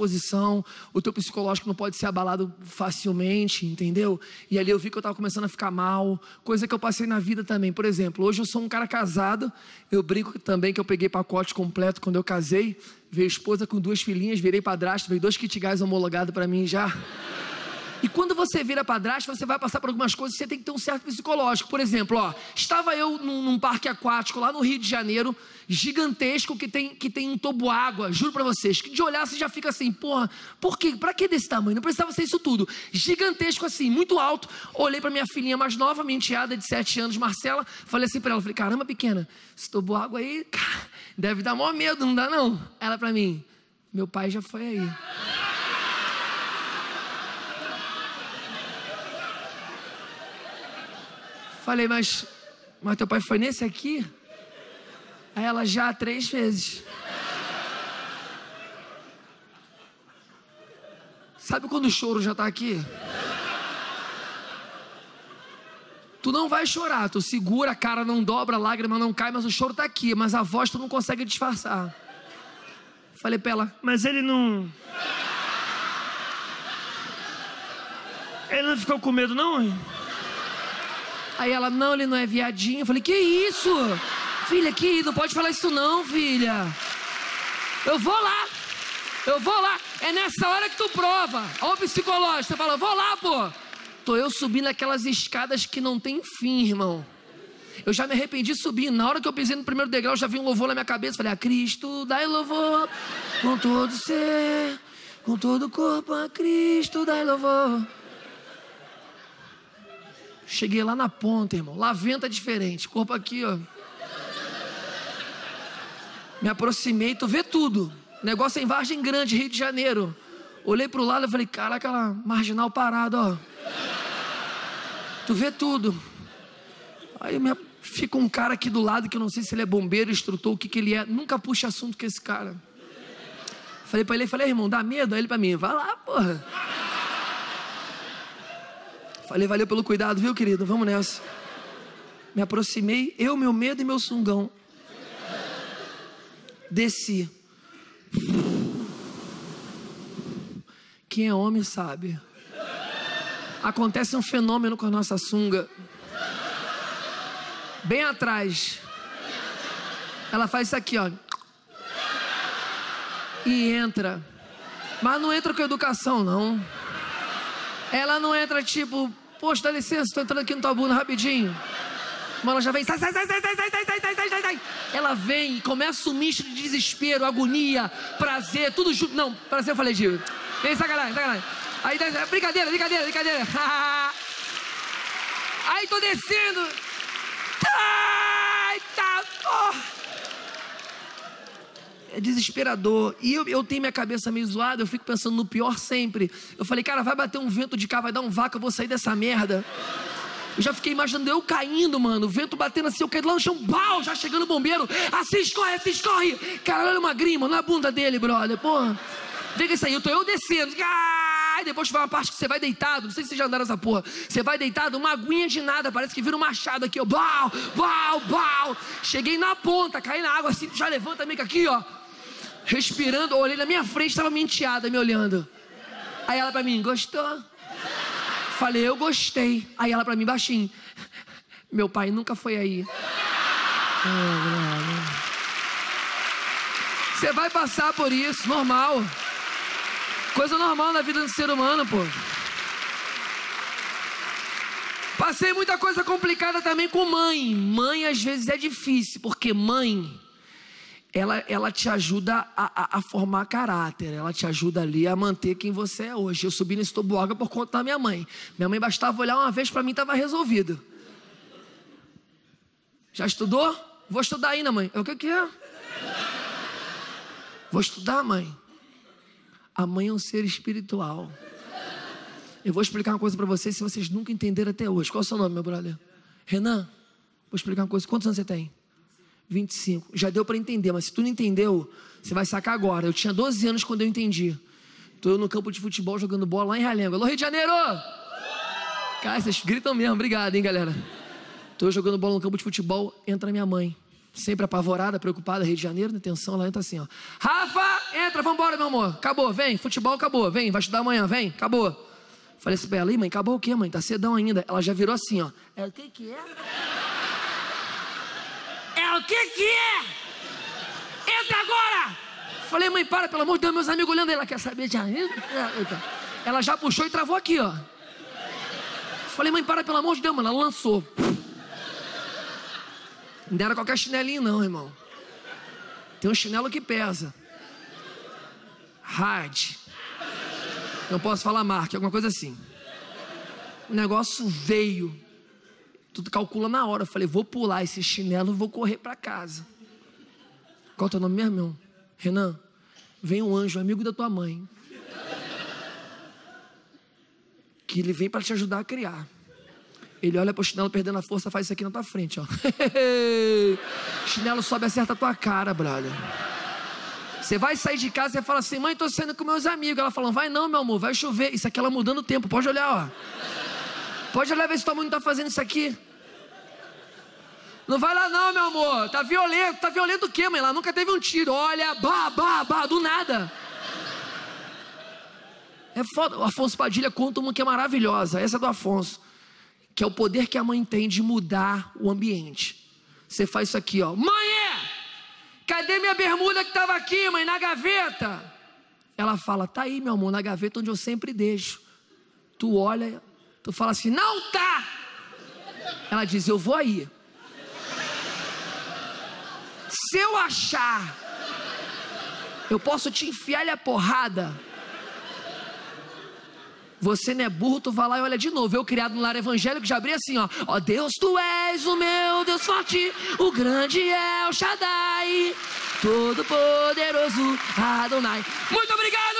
posição, o teu psicológico não pode ser abalado facilmente, entendeu? E ali eu vi que eu estava começando a ficar mal, coisa que eu passei na vida também. Por exemplo, hoje eu sou um cara casado, eu brinco também que eu peguei pacote completo quando eu casei, veio esposa com duas filhinhas, virei padrasto, veio dois kit homologados para mim já. E quando você vira padrasto, você vai passar por algumas coisas, você tem que ter um certo psicológico. Por exemplo, ó, estava eu num, num parque aquático lá no Rio de Janeiro, gigantesco, que tem, que tem um toboágua, juro para vocês, que de olhar você já fica assim, porra, por quê? Pra que desse tamanho? Não precisava ser isso tudo. Gigantesco assim, muito alto. Olhei para minha filhinha mais nova, minha enteada de 7 anos, Marcela, falei assim para ela, falei, caramba, pequena, esse toboágua aí, cara, deve dar maior medo, não dá não? Ela para mim, meu pai já foi aí. Falei, mas, mas teu pai foi nesse aqui? Aí ela já três vezes. Sabe quando o choro já está aqui? Tu não vai chorar, tu segura, a cara não dobra, a lágrima não cai, mas o choro está aqui, mas a voz tu não consegue disfarçar. Falei para ela, mas ele não. Ele não ficou com medo, não? Hein? Aí ela, não, ele não é viadinho. Eu falei, que isso? Filha, que não pode falar isso não, filha. Eu vou lá. Eu vou lá. É nessa hora que tu prova. Ó o psicológico. Você fala, vou lá, pô. Tô eu subindo aquelas escadas que não tem fim, irmão. Eu já me arrependi subindo. Na hora que eu pisei no primeiro degrau, já vi um louvor na minha cabeça. Falei, a Cristo, dai louvor com todo ser, com todo corpo, a Cristo, dai louvor. Cheguei lá na ponta, irmão. Lá venta diferente. Corpo aqui, ó. Me aproximei, tu vê tudo. Negócio é em Vargem Grande, Rio de Janeiro. Olhei pro lado e falei, caraca, lá, marginal parado, ó. Tu vê tudo. Aí me... fica um cara aqui do lado que eu não sei se ele é bombeiro, instrutor, o que, que ele é. Nunca puxa assunto com esse cara. Falei pra ele, falei, irmão, dá medo? Aí ele pra mim, vai lá, porra. Falei, valeu pelo cuidado, viu, querido? Vamos nessa. Me aproximei, eu, meu medo e meu sungão. Desci. Quem é homem sabe. Acontece um fenômeno com a nossa sunga. Bem atrás. Ela faz isso aqui, ó. E entra. Mas não entra com educação, não. Ela não entra tipo, poxa, dá licença, estou entrando aqui no tua bunda rapidinho. Mas ela já vem, sai, sai, sai, sai, sai, sai, sai, sai, sai, sai, sai. Ela vem e começa um misto de desespero, agonia, prazer, tudo junto. Não, prazer eu falei, Gil. Vem, sacanagem, sacanagem. Aí, brincadeira, brincadeira, brincadeira. Aí tô descendo. Ai, tá, porra é desesperador. E eu, eu tenho minha cabeça meio zoada, eu fico pensando no pior sempre. Eu falei, cara, vai bater um vento de cá, vai dar um vaca, eu vou sair dessa merda. Eu já fiquei imaginando eu caindo, mano. O vento batendo assim, eu caí lá no chão, pau, já chegando o bombeiro. Assim escorre, assim escorre. Caralho, uma grima na bunda dele, brother. Porra. Vê isso aí, eu tô eu descendo. Ai, depois vai uma parte que você vai deitado. Não sei se vocês já andaram nessa porra. Você vai deitado, uma aguinha de nada. Parece que vira um machado aqui, ó. Bau, bau, bau. Cheguei na ponta, caí na água assim, já levanta meio que aqui, ó respirando, olhei na minha frente, estava menteada me olhando. Aí ela para mim, gostou? Falei, eu gostei. Aí ela para mim, baixinho, meu pai nunca foi aí. Você vai passar por isso, normal. Coisa normal na vida do ser humano, pô. Passei muita coisa complicada também com mãe. Mãe às vezes é difícil, porque mãe ela, ela te ajuda a, a, a, formar caráter, ela te ajuda ali a manter quem você é hoje. Eu subi nesse toboágua por conta da minha mãe. Minha mãe bastava olhar uma vez para mim estava resolvido. Já estudou? Vou estudar ainda, mãe. É o que, que é? Vou estudar, mãe. A mãe é um ser espiritual. Eu vou explicar uma coisa para vocês se vocês nunca entenderam até hoje. Qual é o seu nome, meu brother? Renan? Vou explicar uma coisa. Quantos anos você tem? 25. Já deu para entender, mas se tu não entendeu, você vai sacar agora. Eu tinha 12 anos quando eu entendi. Eu no campo de futebol jogando bola lá em Realengo. Alô, Rio de Janeiro! Cara, vocês gritam mesmo. Obrigado, hein, galera. Eu jogando bola no campo de futebol, entra minha mãe. sempre apavorada, preocupada, Rio de Janeiro, atenção, ela entra assim, ó. Rafa, entra, vambora, meu amor. Acabou, vem, futebol acabou, vem, vai estudar amanhã, vem, acabou. Falei assim pra ela, mãe, acabou o quê, mãe? Tá cedão ainda. Ela já virou assim, ó. É o que que é? É o que que é? Entra agora! Falei, mãe, para, pelo amor de Deus, meus amigos olhando, ela quer saber de Ela já puxou e travou aqui, ó. Falei, mãe, para, pelo amor de Deus, mano. Ela lançou. Não era qualquer chinelinho, não, irmão. Tem um chinelo que pesa. Hard. Não posso falar marca, alguma coisa assim. O negócio veio. Tudo calcula na hora. Eu falei, vou pular esse chinelo e vou correr para casa. Qual é o teu nome mesmo, irmão? Renan, vem um anjo, amigo da tua mãe. Que ele vem para te ajudar a criar. Ele olha pro chinelo perdendo a força, faz isso aqui na tua frente, ó. chinelo sobe, acerta a tua cara, brother. Você vai sair de casa e fala assim: mãe, tô saindo com meus amigos. Ela fala: vai não, meu amor, vai chover. Isso aqui ela mudando o tempo, pode olhar, ó. Pode olhar ver se tua mãe não tá fazendo isso aqui. Não vai lá não, meu amor. Tá violento. Tá violento o quê, mãe? Ela nunca teve um tiro. Olha, bah, bah, bah, do nada. É foda. O Afonso Padilha conta uma que é maravilhosa. Essa é do Afonso que é o poder que a mãe tem de mudar o ambiente. Você faz isso aqui, ó. Mãe, é! cadê minha bermuda que estava aqui, mãe, na gaveta? Ela fala, tá aí, meu amor, na gaveta onde eu sempre deixo. Tu olha, tu fala assim, não tá. Ela diz, eu vou aí. Se eu achar, eu posso te enfiar a porrada você não é burro, tu vai lá e olha de novo. Eu, criado no lar evangélico, já abri assim, ó. Ó Deus, tu és o meu Deus forte, o grande é o Shaddai, todo poderoso Adonai. Muito obrigado,